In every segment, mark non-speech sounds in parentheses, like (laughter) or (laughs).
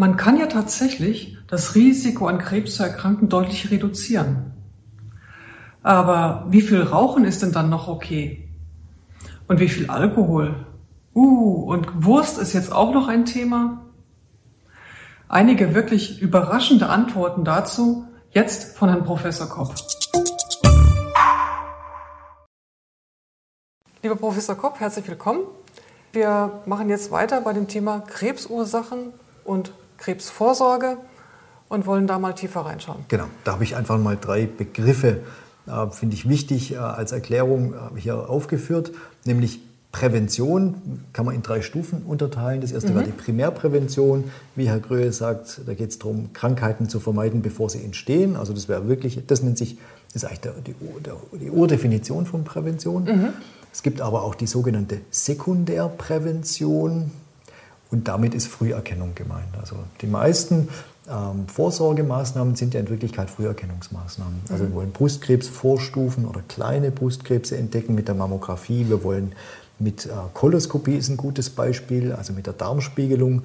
Man kann ja tatsächlich das Risiko an Krebs zu erkranken deutlich reduzieren. Aber wie viel Rauchen ist denn dann noch okay? Und wie viel Alkohol? Uh, und Wurst ist jetzt auch noch ein Thema? Einige wirklich überraschende Antworten dazu jetzt von Herrn Professor Kopp. Lieber Professor Kopp, herzlich willkommen. Wir machen jetzt weiter bei dem Thema Krebsursachen und Krebsvorsorge und wollen da mal tiefer reinschauen. Genau, da habe ich einfach mal drei Begriffe, äh, finde ich wichtig, äh, als Erklärung äh, hier aufgeführt, nämlich Prävention kann man in drei Stufen unterteilen. Das erste mhm. war die Primärprävention. Wie Herr Gröhe sagt, da geht es darum, Krankheiten zu vermeiden, bevor sie entstehen. Also das wäre wirklich, das nennt sich, das ist eigentlich der, die, der, die Urdefinition von Prävention. Mhm. Es gibt aber auch die sogenannte Sekundärprävention und damit ist Früherkennung gemeint. Also die meisten ähm, Vorsorgemaßnahmen sind ja in Wirklichkeit Früherkennungsmaßnahmen. Also wir wollen Brustkrebsvorstufen oder kleine Brustkrebse entdecken mit der Mammographie. Wir wollen mit äh, Koloskopie ist ein gutes Beispiel, also mit der Darmspiegelung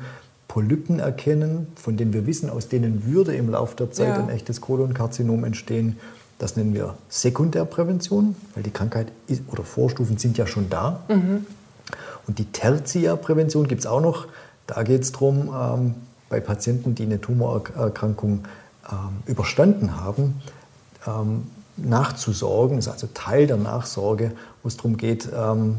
Polypen erkennen, von denen wir wissen, aus denen würde im Laufe der Zeit ja. ein echtes Kolonkarzinom entstehen. Das nennen wir Sekundärprävention, weil die Krankheit ist, oder Vorstufen sind ja schon da. Mhm. Und die Tertiärprävention gibt es auch noch. Da geht es darum, ähm, bei Patienten, die eine Tumorerkrankung ähm, überstanden haben, ähm, nachzusorgen. Das ist also Teil der Nachsorge, wo es darum geht, ähm,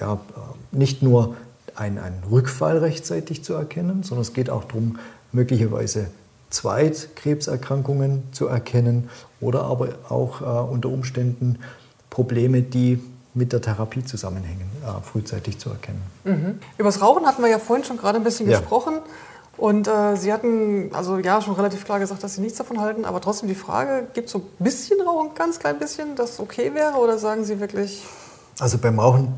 ja, äh, nicht nur einen, einen Rückfall rechtzeitig zu erkennen, sondern es geht auch darum, möglicherweise Zweitkrebserkrankungen zu erkennen oder aber auch äh, unter Umständen Probleme, die mit der Therapie zusammenhängen, äh, frühzeitig zu erkennen. Mhm. Über das Rauchen hatten wir ja vorhin schon gerade ein bisschen ja. gesprochen. Und äh, Sie hatten also ja schon relativ klar gesagt, dass Sie nichts davon halten, aber trotzdem die Frage, gibt es so ein bisschen Rauchen, ganz klein bisschen, das okay wäre oder sagen Sie wirklich? Also beim Rauchen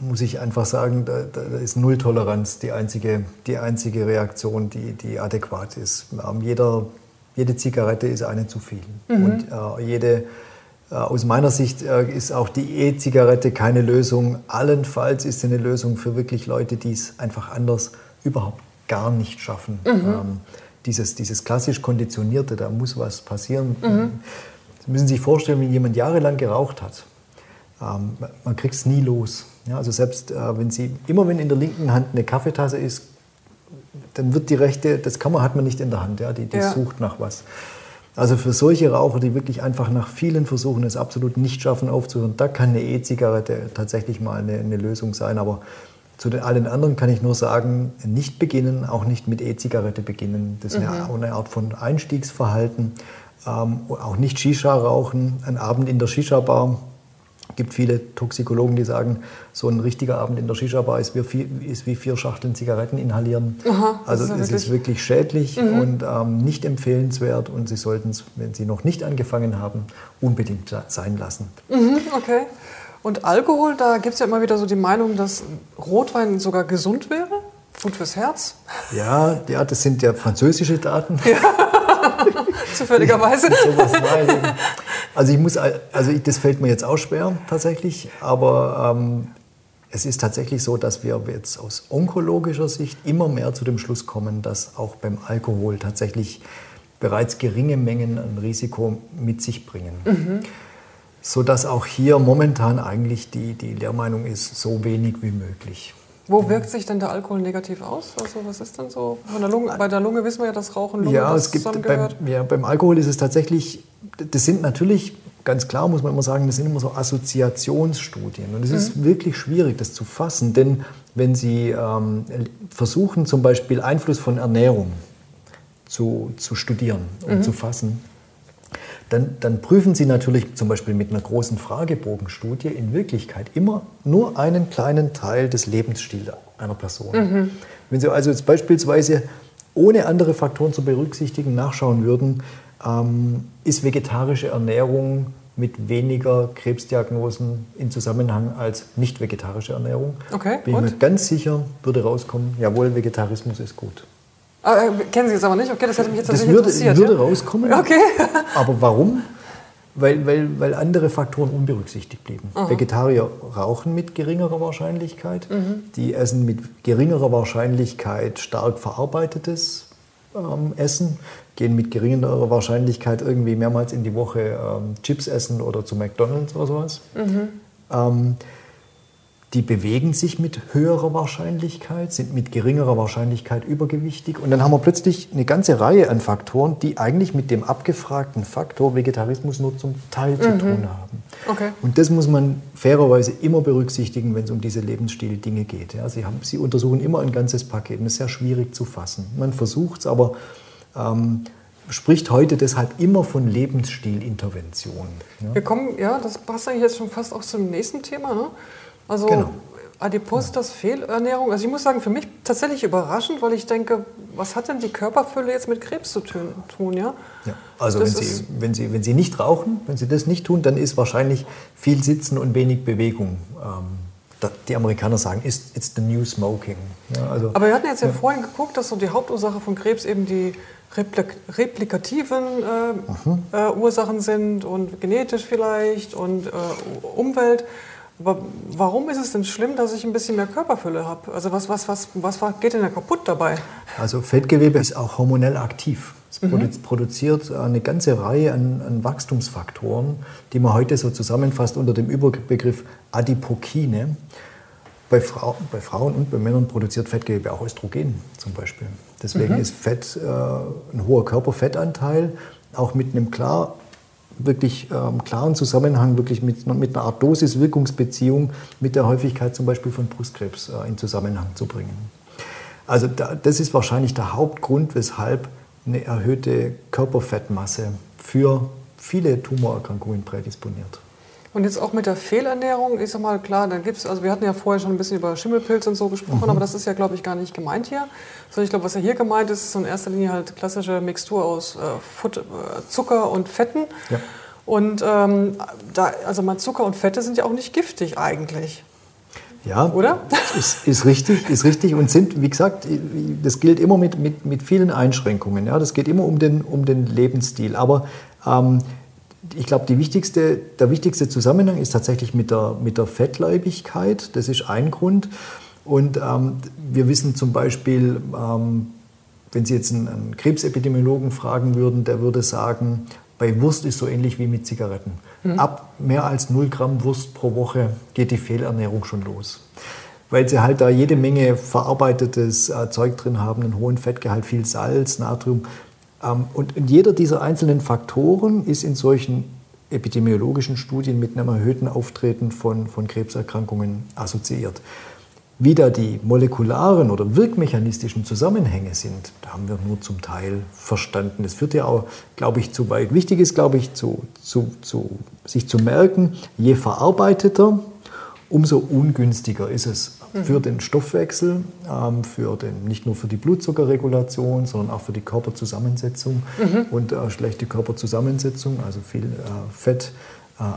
muss ich einfach sagen, da, da, ist Nulltoleranz die einzige, die einzige Reaktion, die, die adäquat ist. Jeder, jede Zigarette ist eine zu viel. Mhm. Und äh, jede, aus meiner Sicht äh, ist auch die E-Zigarette keine Lösung. Allenfalls ist sie eine Lösung für wirklich Leute, die es einfach anders überhaupt gar nicht schaffen. Mhm. Ähm, dieses, dieses klassisch Konditionierte, da muss was passieren. Mhm. Sie müssen sich vorstellen, wenn jemand jahrelang geraucht hat, ähm, man kriegt es nie los. Ja, also selbst äh, wenn Sie, immer wenn in der linken Hand eine Kaffeetasse ist, dann wird die rechte, das kann man, hat man nicht in der Hand, ja, die, die ja. sucht nach was. Also für solche Raucher, die wirklich einfach nach vielen Versuchen es absolut nicht schaffen aufzuhören, da kann eine E-Zigarette tatsächlich mal eine, eine, Lösung sein. Aber zu den allen anderen kann ich nur sagen, nicht beginnen, auch nicht mit E-Zigarette beginnen. Das ist mhm. eine, eine, Art von Einstiegsverhalten. Ähm, auch nicht Shisha rauchen, ein Abend in der Shisha-Bar gibt viele Toxikologen, die sagen, so ein richtiger Abend in der Shisha-Bar ist, ist, wie vier Schachteln Zigaretten inhalieren. Aha, also es ist wirklich schädlich mhm. und ähm, nicht empfehlenswert und Sie sollten es, wenn Sie noch nicht angefangen haben, unbedingt sein lassen. Mhm, okay. Und Alkohol, da gibt es ja immer wieder so die Meinung, dass Rotwein sogar gesund wäre, gut fürs Herz. Ja, ja das sind ja französische Daten. Ja. (laughs) Zufälligerweise. Also ich muss, also das fällt mir jetzt auch schwer tatsächlich, aber ähm, es ist tatsächlich so, dass wir jetzt aus onkologischer Sicht immer mehr zu dem Schluss kommen, dass auch beim Alkohol tatsächlich bereits geringe Mengen ein Risiko mit sich bringen. Mhm. Sodass auch hier momentan eigentlich die, die Lehrmeinung ist, so wenig wie möglich. Wo wirkt sich denn der Alkohol negativ aus? Also was ist denn so? Der Lunge, bei der Lunge wissen wir ja, dass Rauchen Lunge ja, es gibt beim, ja, beim Alkohol ist es tatsächlich, das sind natürlich, ganz klar muss man immer sagen, das sind immer so Assoziationsstudien. Und es mhm. ist wirklich schwierig, das zu fassen, denn wenn Sie ähm, versuchen, zum Beispiel Einfluss von Ernährung zu, zu studieren und mhm. zu fassen, dann, dann, prüfen Sie natürlich zum Beispiel mit einer großen Fragebogenstudie in Wirklichkeit immer nur einen kleinen Teil des Lebensstils einer Person. Mhm. Wenn Sie also jetzt beispielsweise ohne andere Faktoren zu berücksichtigen nachschauen würden, ähm, ist vegetarische Ernährung mit weniger Krebsdiagnosen in Zusammenhang als nicht vegetarische Ernährung. Okay, Bin ich mir ganz sicher, würde rauskommen, jawohl, Vegetarismus ist gut. Ah, äh, kennen Sie es aber nicht? Okay, das hätte mich jetzt das würde, interessiert. Das würde ja? rauskommen. Okay. (laughs) aber warum? weil, weil, weil andere Faktoren unberücksichtigt blieben. Aha. Vegetarier rauchen mit geringerer Wahrscheinlichkeit, mhm. die essen mit geringerer Wahrscheinlichkeit stark verarbeitetes ähm, Essen, gehen mit geringerer Wahrscheinlichkeit irgendwie mehrmals in die Woche ähm, Chips essen oder zu McDonalds oder sowas. Mhm. Ähm, die bewegen sich mit höherer Wahrscheinlichkeit, sind mit geringerer Wahrscheinlichkeit übergewichtig. Und dann haben wir plötzlich eine ganze Reihe an Faktoren, die eigentlich mit dem abgefragten Faktor Vegetarismus nur zum Teil zu mhm. tun haben. Okay. Und das muss man fairerweise immer berücksichtigen, wenn es um diese Lebensstil-Dinge geht. Ja, sie, haben, sie untersuchen immer ein ganzes Paket und es ist sehr schwierig zu fassen. Man versucht es, aber ähm, spricht heute deshalb immer von Lebensstilintervention. Ja? Wir kommen, ja, das passt eigentlich jetzt schon fast auch zum nächsten Thema. Ne? Also genau. Adipositas, Fehlernährung. Also ich muss sagen, für mich tatsächlich überraschend, weil ich denke, was hat denn die Körperfülle jetzt mit Krebs zu tun? Ja? ja also wenn Sie, wenn, Sie, wenn Sie nicht rauchen, wenn Sie das nicht tun, dann ist wahrscheinlich viel Sitzen und wenig Bewegung. Ähm, die Amerikaner sagen, it's, it's the new smoking. Ja, also, Aber wir hatten jetzt ja, ja, vorhin geguckt, dass so die Hauptursache von Krebs eben die Replik replikativen äh, mhm. äh, Ursachen sind und genetisch vielleicht und äh, Umwelt. Aber warum ist es denn schlimm, dass ich ein bisschen mehr Körperfülle habe? Also was, was, was, was geht denn da kaputt dabei? Also Fettgewebe ist auch hormonell aktiv. Es mhm. produziert eine ganze Reihe an, an, Wachstumsfaktoren, die man heute so zusammenfasst unter dem Überbegriff Adipokine. Bei, Frau, bei Frauen und bei Männern produziert Fettgewebe auch Östrogen zum Beispiel. Deswegen mhm. ist Fett äh, ein hoher Körperfettanteil, auch mit einem klar wirklich ähm, klaren Zusammenhang wirklich mit, mit einer Art Dosis-Wirkungsbeziehung mit der Häufigkeit zum Beispiel von Brustkrebs äh, in Zusammenhang zu bringen. Also da, das ist wahrscheinlich der Hauptgrund, weshalb eine erhöhte Körperfettmasse für viele Tumorerkrankungen prädisponiert. Und jetzt auch mit der Fehlernährung, ich sag mal, klar, dann gibt's, also wir hatten ja vorher schon ein bisschen über Schimmelpilz und so gesprochen, mhm. aber das ist ja, glaube ich, gar nicht gemeint hier. Sondern ich glaube, was ja hier gemeint ist, ist in erster Linie halt klassische Mixtur aus äh, Fut, äh, Zucker und Fetten. Ja. Und ähm, da, also mal Zucker und Fette sind ja auch nicht giftig eigentlich. Ja, oder? Ist, ist, richtig, ist richtig und sind, wie gesagt, das gilt immer mit, mit, mit vielen Einschränkungen. Ja, das geht immer um den, um den Lebensstil. Aber ähm, ich glaube, der wichtigste Zusammenhang ist tatsächlich mit der, mit der Fettleibigkeit. Das ist ein Grund. Und ähm, wir wissen zum Beispiel, ähm, wenn Sie jetzt einen, einen, Krebsepidemiologen fragen würden, der würde sagen, bei Wurst ist so ähnlich wie mit Zigaretten. Mhm. Ab mehr als 0 Gramm Wurst pro Woche geht die Fehlernährung schon los. Weil sie halt da jede Menge verarbeitetes äh, Zeug drin haben, einen hohen Fettgehalt, viel Salz, Natrium. Ähm, und jeder dieser einzelnen Faktoren ist in solchen epidemiologischen Studien mit einem erhöhten Auftreten von, von Krebserkrankungen assoziiert. Wie da die molekularen oder wirkmechanistischen Zusammenhänge sind, da haben wir nur zum Teil verstanden. Das führt ja auch, glaube ich, zu weit. Wichtig ist, glaube ich, zu, zu, zu, sich zu merken, je verarbeiteter, umso ungünstiger ist es mhm. für den Stoffwechsel, ähm, für den, nicht nur für die Blutzuckerregulation, sondern auch für die Körperzusammensetzung. Mhm. Und äh, schlechte Körperzusammensetzung, also viel äh, Fett,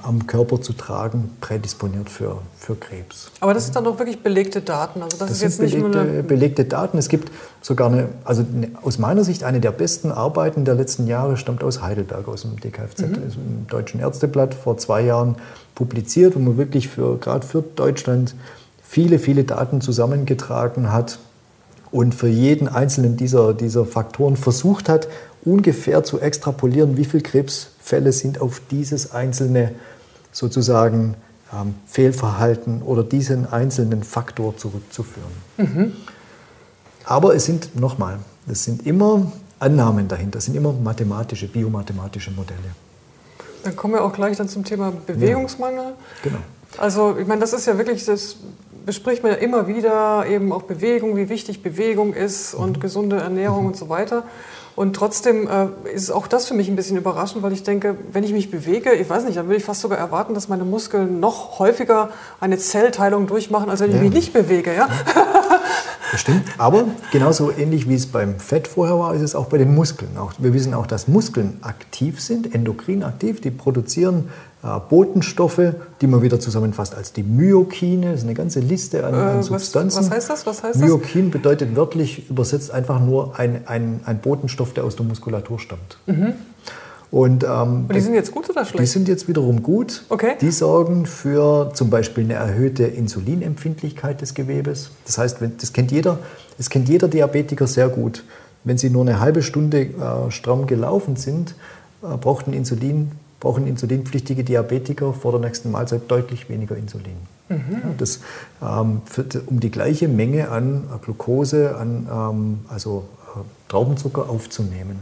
am Körper zu tragen, prädisponiert für, für Krebs. Aber das sind dann doch wirklich belegte Daten. Also das, das ist jetzt nicht belegte, nur eine belegte Daten. Es gibt sogar eine, also eine, aus meiner Sicht eine der besten Arbeiten der letzten Jahre stammt aus Heidelberg, aus dem DKFZ, mhm. im Deutschen Ärzteblatt vor zwei Jahren publiziert, wo man wirklich für gerade für Deutschland viele, viele Daten zusammengetragen hat und für jeden einzelnen dieser, dieser Faktoren versucht hat, ungefähr zu extrapolieren, wie viele Krebsfälle sind auf dieses einzelne sozusagen ähm, Fehlverhalten oder diesen einzelnen Faktor zurückzuführen. Mhm. Aber es sind, nochmal, das sind immer Annahmen dahinter, das sind immer mathematische, biomathematische Modelle. Dann kommen wir auch gleich dann zum Thema Bewegungsmangel. Ja, genau. Also ich meine, das ist ja wirklich das bespricht man ja immer wieder, eben auch Bewegung, wie wichtig Bewegung ist und mhm. gesunde Ernährung mhm. und so weiter. Und trotzdem äh, ist auch das für mich ein bisschen überraschend, weil ich denke, wenn ich mich bewege, ich weiß nicht, dann würde ich fast sogar erwarten, dass meine Muskeln noch häufiger eine Zellteilung durchmachen, als wenn ich ja. mich nicht bewege. Ja? (laughs) Das stimmt. Aber genauso ähnlich wie es beim Fett vorher war, ist es auch bei den Muskeln. Auch, wir wissen auch, dass Muskeln aktiv sind, endokrin aktiv. Die produzieren Botenstoffe, die man wieder zusammenfasst als die Myokine. Das ist eine ganze Liste an, an Substanzen. Was, was, heißt das? Was heißt Myokin das? bedeutet wörtlich übersetzt einfach nur ein, ein, ein Botenstoff, der aus der Muskulatur stammt. Mhm. Und, ähm, Und die sind jetzt gut oder schlecht? Die sind jetzt wiederum gut. Okay. Die sorgen für zum Beispiel eine erhöhte Insulinempfindlichkeit des Gewebes. Das heißt, wenn, das, kennt jeder, das kennt jeder Diabetiker sehr gut. Wenn sie nur eine halbe Stunde äh, stramm gelaufen sind, äh, braucht ein Insulin, brauchen insulinpflichtige Diabetiker vor der nächsten Mahlzeit deutlich weniger Insulin. Mhm. Ja, das, ähm, für, um die gleiche Menge an äh, Glucose, an ähm, also äh, Traubenzucker aufzunehmen.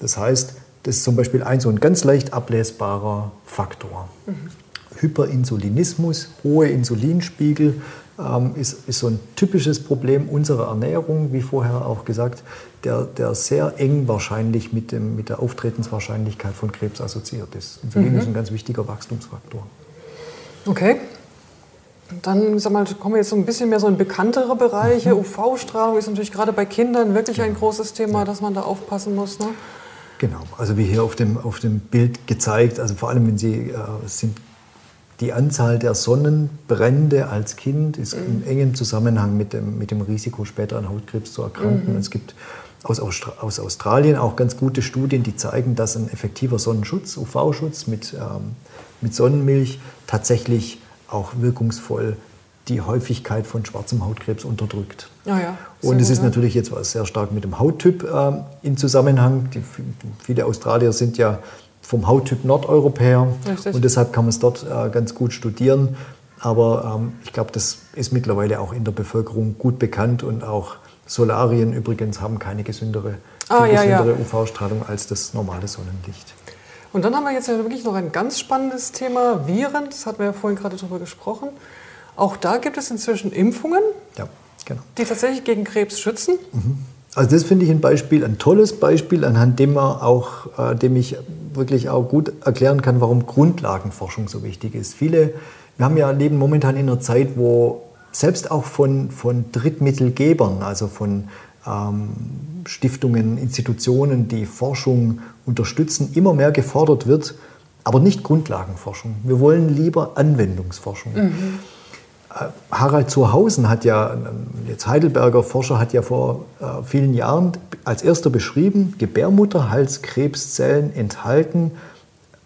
Das heißt, das ist zum Beispiel ein so ein ganz leicht ablesbarer Faktor. Mhm. Hyperinsulinismus, hohe Insulinspiegel ähm, ist, ist so ein typisches Problem unserer Ernährung, wie vorher auch gesagt, der, der sehr eng wahrscheinlich mit, dem, mit der Auftretenswahrscheinlichkeit von Krebs assoziiert ist. Insulin mhm. ist ein ganz wichtiger Wachstumsfaktor. Okay. Dann sag mal, kommen wir jetzt so ein bisschen mehr so in bekanntere Bereiche. Mhm. UV-Strahlung ist natürlich gerade bei Kindern wirklich ein großes Thema, dass man da aufpassen muss. Ne? Genau, also wie hier auf dem, auf dem Bild gezeigt, also vor allem wenn Sie äh, sind die Anzahl der Sonnenbrände als Kind ist mhm. in engem Zusammenhang mit dem, mit dem Risiko, später an Hautkrebs zu erkranken. Mhm. Es gibt aus, aus, Australien auch ganz gute Studien, die zeigen, dass ein effektiver Sonnenschutz, UV-Schutz mit, ähm, mit Sonnenmilch tatsächlich auch wirkungsvoll die Häufigkeit von schwarzem Hautkrebs unterdrückt. Ah ja, und es ist natürlich jetzt was sehr stark mit dem Hauttyp äh, in Zusammenhang. Die, viele Australier sind ja vom Hauttyp Nordeuropäer Richtig. und deshalb kann man es dort äh, ganz gut studieren. Aber ähm, ich glaube, das ist mittlerweile auch in der Bevölkerung gut bekannt und auch Solarien übrigens haben keine gesündere, ah, ja, gesündere ja. UV-Strahlung als das normale Sonnenlicht. Und dann haben wir jetzt ja wirklich noch ein ganz spannendes Thema, Viren. Das hatten wir ja vorhin gerade darüber gesprochen. Auch da gibt es inzwischen Impfungen, ja, genau. die tatsächlich gegen Krebs schützen. Mhm. Also das finde ich ein Beispiel, ein tolles Beispiel, anhand dem, man auch, äh, dem ich wirklich auch gut erklären kann, warum Grundlagenforschung so wichtig ist. Viele, wir haben ja leben momentan in einer Zeit, wo selbst auch von, von Drittmittelgebern, also von ähm, Stiftungen, Institutionen, die Forschung unterstützen, immer mehr gefordert wird, aber nicht Grundlagenforschung. Wir wollen lieber Anwendungsforschung. Mhm. Harald Zurhausen hat ja, jetzt Heidelberger Forscher, hat ja vor äh, vielen Jahren als erster beschrieben, Gebärmutterhalskrebszellen enthalten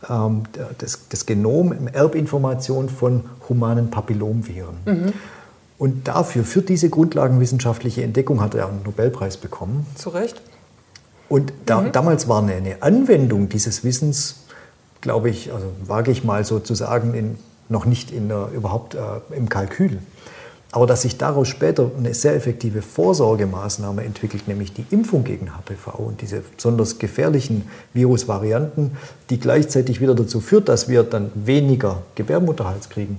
ähm, das, das Genom, Erbinformation von humanen Papillomviren. Mhm. Und dafür, für diese grundlagenwissenschaftliche Entdeckung, hat er einen Nobelpreis bekommen. Zu Recht. Und da, mhm. damals war eine, eine Anwendung dieses Wissens, glaube ich, also wage ich mal sozusagen in noch nicht in der, überhaupt äh, im Kalkül. Aber dass sich daraus später eine sehr effektive Vorsorgemaßnahme entwickelt, nämlich die Impfung gegen HPV und diese besonders gefährlichen Virusvarianten, die gleichzeitig wieder dazu führt, dass wir dann weniger Gebärmutterhals kriegen,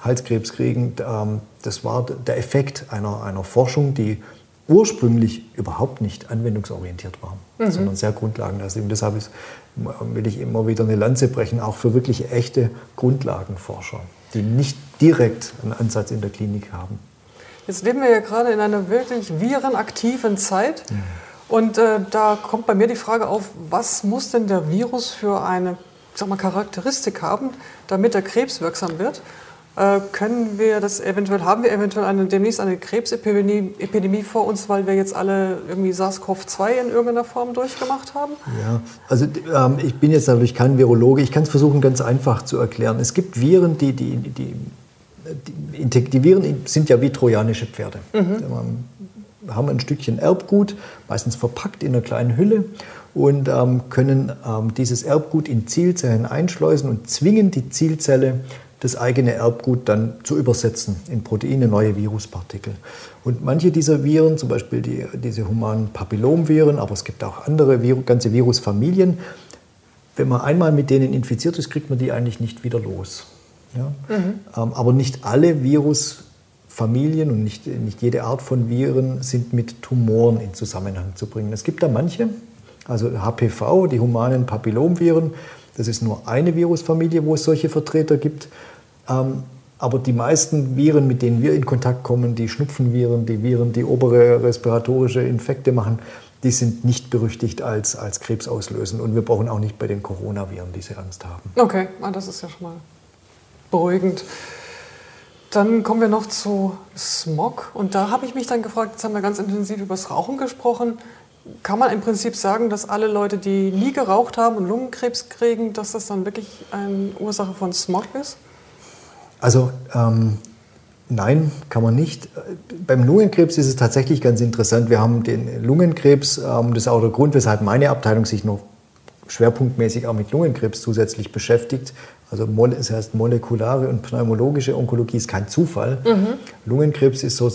Halskrebs kriegen, ähm, das war der Effekt einer, einer Forschung, die ursprünglich überhaupt nicht anwendungsorientiert war, mhm. sondern sehr grundlagenlastig. Und deshalb ist will ich immer wieder eine Lanze brechen, auch für wirklich echte Grundlagenforscher, die nicht direkt einen Ansatz in der Klinik haben. Jetzt leben wir ja gerade in einer wirklich virenaktiven Zeit. Ja. Und äh, da kommt bei mir die Frage auf, was muss denn der Virus für eine sag mal, Charakteristik haben, damit er krebswirksam wird? Äh, können wir das eventuell, haben wir eventuell eine, demnächst eine Krebsepidemie Epidemie vor uns, weil wir jetzt alle irgendwie SARS-CoV-2 in irgendeiner Form durchgemacht haben? Ja, also ähm, ich bin jetzt natürlich kein Virologe. Ich kann es versuchen, ganz einfach zu erklären. Es gibt Viren, die, die, die, die, die Viren sind ja wie trojanische Pferde. Mhm. Wir haben ein Stückchen Erbgut, meistens verpackt in einer kleinen Hülle und ähm, können ähm, dieses Erbgut in Zielzellen einschleusen und zwingen die Zielzelle das eigene Erbgut dann zu übersetzen in Proteine, neue Viruspartikel. Und manche dieser Viren, zum Beispiel die, diese humanen Papillomviren, aber es gibt auch andere ganze Virusfamilien, wenn man einmal mit denen infiziert ist, kriegt man die eigentlich nicht wieder los. Ja? Mhm. Ähm, aber nicht alle Virusfamilien und nicht, nicht jede Art von Viren sind mit Tumoren in Zusammenhang zu bringen. Es gibt da manche, also HPV, die humanen Papillomviren, das ist nur eine Virusfamilie, wo es solche Vertreter gibt. Ähm, aber die meisten Viren, mit denen wir in Kontakt kommen, die Schnupfenviren, die Viren, die obere respiratorische Infekte machen, die sind nicht berüchtigt als, als krebsauslösend. Und wir brauchen auch nicht bei den Coronaviren diese Angst haben. Okay, das ist ja schon mal beruhigend. Dann kommen wir noch zu Smog. Und da habe ich mich dann gefragt, jetzt haben wir ganz intensiv über das Rauchen gesprochen. Kann man im Prinzip sagen, dass alle Leute, die nie geraucht haben und Lungenkrebs kriegen, dass das dann wirklich eine Ursache von Smog ist? Also ähm, nein, kann man nicht. Beim Lungenkrebs ist es tatsächlich ganz interessant. Wir haben den Lungenkrebs, ähm, das ist auch der Grund, weshalb meine Abteilung sich noch schwerpunktmäßig auch mit Lungenkrebs zusätzlich beschäftigt. Also es heißt molekulare und pneumologische Onkologie ist kein Zufall. Mhm. Lungenkrebs ist so,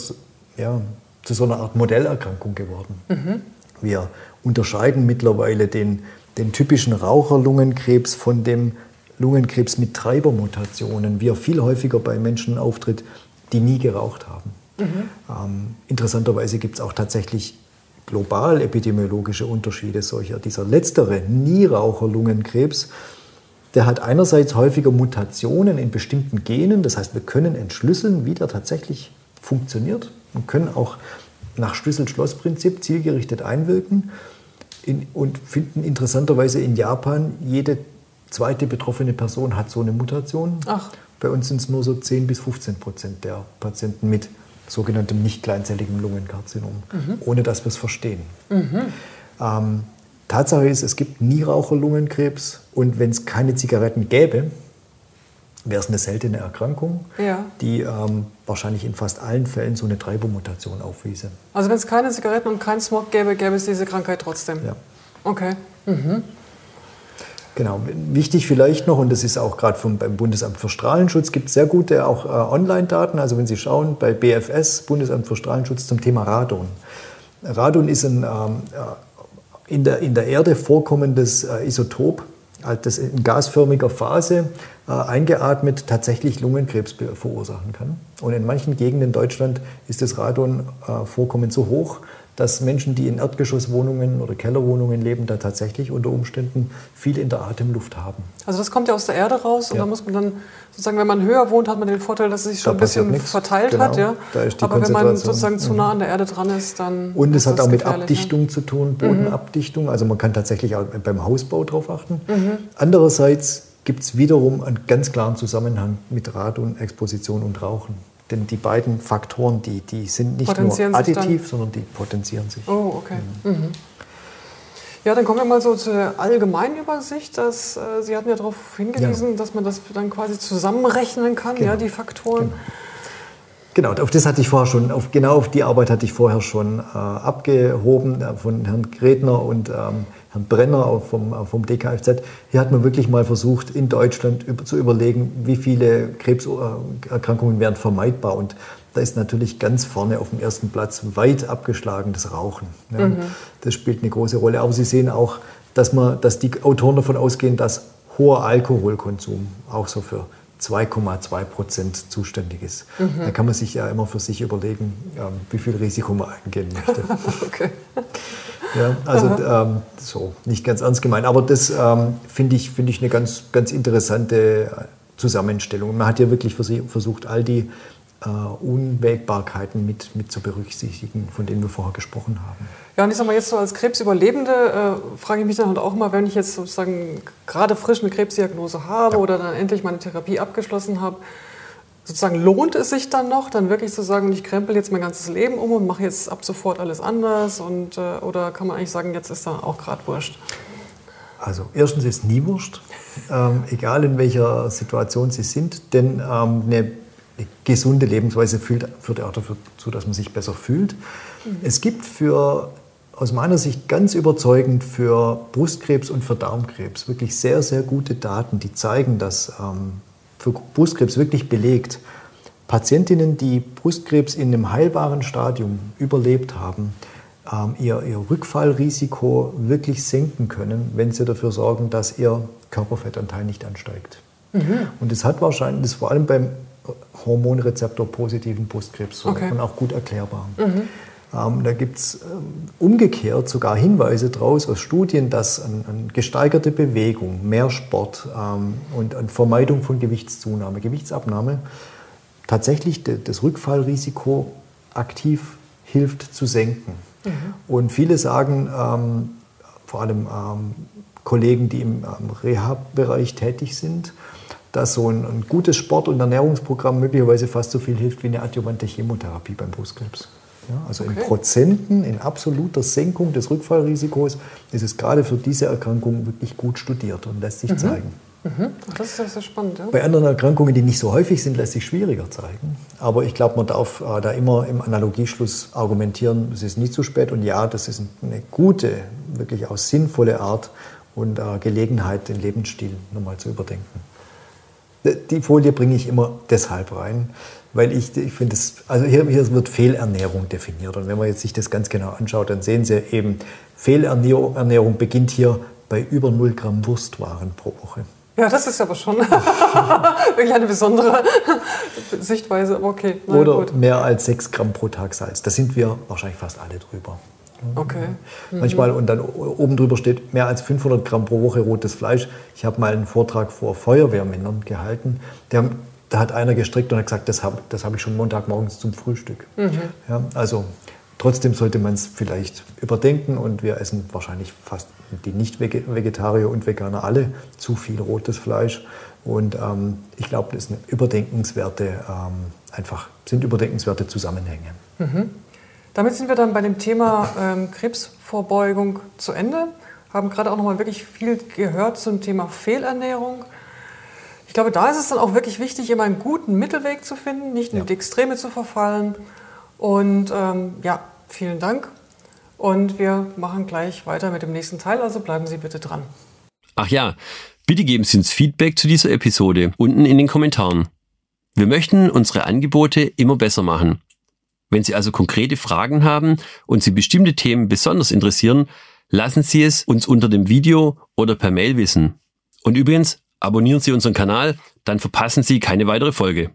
ja, zu so einer Art Modellerkrankung geworden. Mhm. Wir unterscheiden mittlerweile den, den typischen Raucherlungenkrebs von dem Lungenkrebs mit Treibermutationen, wie er viel häufiger bei Menschen auftritt, die nie geraucht haben. Mhm. Ähm, interessanterweise gibt es auch tatsächlich global epidemiologische Unterschiede solcher. Dieser letztere Nieraucher-Lungenkrebs, der hat einerseits häufiger Mutationen in bestimmten Genen, das heißt, wir können entschlüsseln, wie der tatsächlich funktioniert und können auch nach Schlüssel-Schloss-Prinzip zielgerichtet einwirken in, und finden interessanterweise in Japan, jede zweite betroffene Person hat so eine Mutation. Ach. Bei uns sind es nur so 10 bis 15 Prozent der Patienten mit sogenanntem nicht kleinzelligem Lungenkarzinom, mhm. ohne dass wir es verstehen. Mhm. Ähm, Tatsache ist, es gibt Nieraucher-Lungenkrebs und wenn es keine Zigaretten gäbe, wäre es eine seltene Erkrankung, ja. die ähm, wahrscheinlich in fast allen Fällen so eine Treibermutation aufwiese. Also wenn es keine Zigaretten und keinen Smog gäbe, gäbe es diese Krankheit trotzdem? Ja. Okay. Mhm. Genau, wichtig vielleicht noch, und das ist auch gerade beim Bundesamt für Strahlenschutz, gibt es sehr gute auch äh, Online-Daten. Also wenn Sie schauen, bei BFS, Bundesamt für Strahlenschutz, zum Thema Radon. Radon ist ein ähm, äh, in, der, in der Erde vorkommendes äh, Isotop, das in gasförmiger Phase äh, eingeatmet tatsächlich Lungenkrebs verursachen kann. Und in manchen Gegenden in Deutschland ist das Radonvorkommen so hoch, dass Menschen, die in Erdgeschosswohnungen oder Kellerwohnungen leben, da tatsächlich unter Umständen viel in der Atemluft haben. Also das kommt ja aus der Erde raus und ja. da muss man dann sozusagen, wenn man höher wohnt, hat man den Vorteil, dass es sich schon da ein bisschen nichts. verteilt genau. hat. Ja? Aber wenn man sozusagen zu nah an der Erde dran ist, dann. Und es hat auch mit Abdichtung zu tun, Bodenabdichtung. Also man kann tatsächlich auch beim Hausbau darauf achten. Mhm. Andererseits gibt es wiederum einen ganz klaren Zusammenhang mit Radon-Exposition und Rauchen. Denn die beiden Faktoren, die, die sind nicht nur additiv, sondern die potenzieren sich. Oh, okay. Mhm. Mhm. Ja, dann kommen wir mal so zur Allgemeinübersicht. Dass, äh, Sie hatten ja darauf hingewiesen, ja. dass man das dann quasi zusammenrechnen kann, genau. ja, die Faktoren. Genau. genau. auf das hatte ich vorher schon, auf, genau auf die Arbeit hatte ich vorher schon äh, abgehoben äh, von Herrn Gretner und ähm, Herrn Brenner vom, vom DKFZ. Hier hat man wirklich mal versucht, in Deutschland zu überlegen, wie viele Krebserkrankungen wären vermeidbar. Und da ist natürlich ganz vorne auf dem ersten Platz weit abgeschlagen das Rauchen. Ja, mhm. Das spielt eine große Rolle. Aber Sie sehen auch, dass, man, dass die Autoren davon ausgehen, dass hoher Alkoholkonsum auch so für 2,2 Prozent zuständig ist. Mhm. Da kann man sich ja immer für sich überlegen, wie viel Risiko man eingehen möchte. (laughs) okay. Ja, also ähm, so, nicht ganz ernst gemeint. Aber das ähm, finde ich, find ich eine ganz, ganz interessante Zusammenstellung. Man hat ja wirklich versucht, all die äh, Unwägbarkeiten mit, mit zu berücksichtigen, von denen wir vorher gesprochen haben. Ja, und ich sage mal jetzt so als Krebsüberlebende, äh, frage ich mich dann halt auch mal, wenn ich jetzt sozusagen gerade frisch eine Krebsdiagnose habe ja. oder dann endlich meine Therapie abgeschlossen habe, sozusagen lohnt es sich dann noch, dann wirklich zu sagen, ich krempel jetzt mein ganzes Leben um und mache jetzt ab sofort alles anders? Und, äh, oder kann man eigentlich sagen, jetzt ist da auch gerade wurscht? Also erstens ist nie wurscht, ähm, egal in welcher Situation Sie sind, denn ähm, eine gesunde Lebensweise führt, führt auch dazu, dass man sich besser fühlt. Mhm. Es gibt für, aus meiner Sicht ganz überzeugend für Brustkrebs und für Darmkrebs wirklich sehr, sehr gute Daten, die zeigen, dass ähm, für Brustkrebs wirklich belegt, Patientinnen, die Brustkrebs in einem heilbaren Stadium überlebt haben, ähm, ihr, ihr Rückfallrisiko wirklich senken können, wenn sie dafür sorgen, dass ihr Körperfettanteil nicht ansteigt. Mhm. Und das hat wahrscheinlich, das vor allem beim Hormonrezeptor positiven Brustkrebs so okay. und auch gut erklärbar. Mhm. Ähm, da gibt es ähm, umgekehrt sogar Hinweise daraus aus Studien, dass an, an gesteigerte Bewegung, mehr Sport ähm, und an Vermeidung von Gewichtszunahme, Gewichtsabnahme tatsächlich de, das Rückfallrisiko aktiv hilft zu senken. Mhm. Und viele sagen, ähm, vor allem ähm, Kollegen, die im Rehab-Bereich tätig sind, dass so ein, ein, gutes Sport- und Ernährungsprogramm möglicherweise fast so viel hilft wie eine adjuvante Chemotherapie beim Brustkrebs. Ja, also okay. in Prozenten, in absoluter Senkung des Rückfallrisikos ist es gerade für diese Erkrankung wirklich gut studiert und lässt sich mhm. zeigen. Mhm. Das ist ja sehr spannend. Ja? Bei anderen Erkrankungen, die nicht so häufig sind, lässt sich schwieriger zeigen. Aber ich glaube, man darf äh, da immer im Analogieschluss argumentieren, es ist nie zu spät und ja, das ist eine gute, wirklich auch sinnvolle Art und äh, Gelegenheit, den Lebensstil nochmal zu überdenken. Die Folie bringe ich immer deshalb rein, weil ich, ich finde, also hier, hier wird Fehlernährung definiert. Und wenn man jetzt sich das ganz genau anschaut, dann sehen Sie eben, Fehlernährung beginnt hier bei über 0 Gramm Wurstwaren pro Woche. Ja, das ist aber schon (laughs) wirklich eine besondere Sichtweise. Aber okay. Oder gut. mehr als 6 Gramm pro Tag Salz. Da sind wir wahrscheinlich fast alle drüber. Okay. Mhm. Manchmal, und dann oben drüber steht mehr als 500 Gramm pro Woche rotes Fleisch. Ich habe mal einen Vortrag vor Feuerwehrmännern gehalten. Haben, da hat einer gestrickt und hat gesagt, das habe das hab ich schon Montagmorgens zum Frühstück. Mhm. Ja, also trotzdem sollte man es vielleicht überdenken und wir essen wahrscheinlich fast die Nicht-Vegetarier und Veganer alle zu viel rotes Fleisch. Und ähm, ich glaube, das sind überdenkenswerte, ähm, einfach sind überdenkenswerte Zusammenhänge. Mhm. Damit sind wir dann bei dem Thema ähm, Krebsvorbeugung zu Ende. Haben gerade auch noch mal wirklich viel gehört zum Thema Fehlernährung. Ich glaube, da ist es dann auch wirklich wichtig, immer einen guten Mittelweg zu finden, nicht in ja. die Extreme zu verfallen. Und ähm, ja, vielen Dank. Und wir machen gleich weiter mit dem nächsten Teil, also bleiben Sie bitte dran. Ach ja, bitte geben Sie uns Feedback zu dieser Episode unten in den Kommentaren. Wir möchten unsere Angebote immer besser machen. Wenn Sie also konkrete Fragen haben und Sie bestimmte Themen besonders interessieren, lassen Sie es uns unter dem Video oder per Mail wissen. Und übrigens, abonnieren Sie unseren Kanal, dann verpassen Sie keine weitere Folge.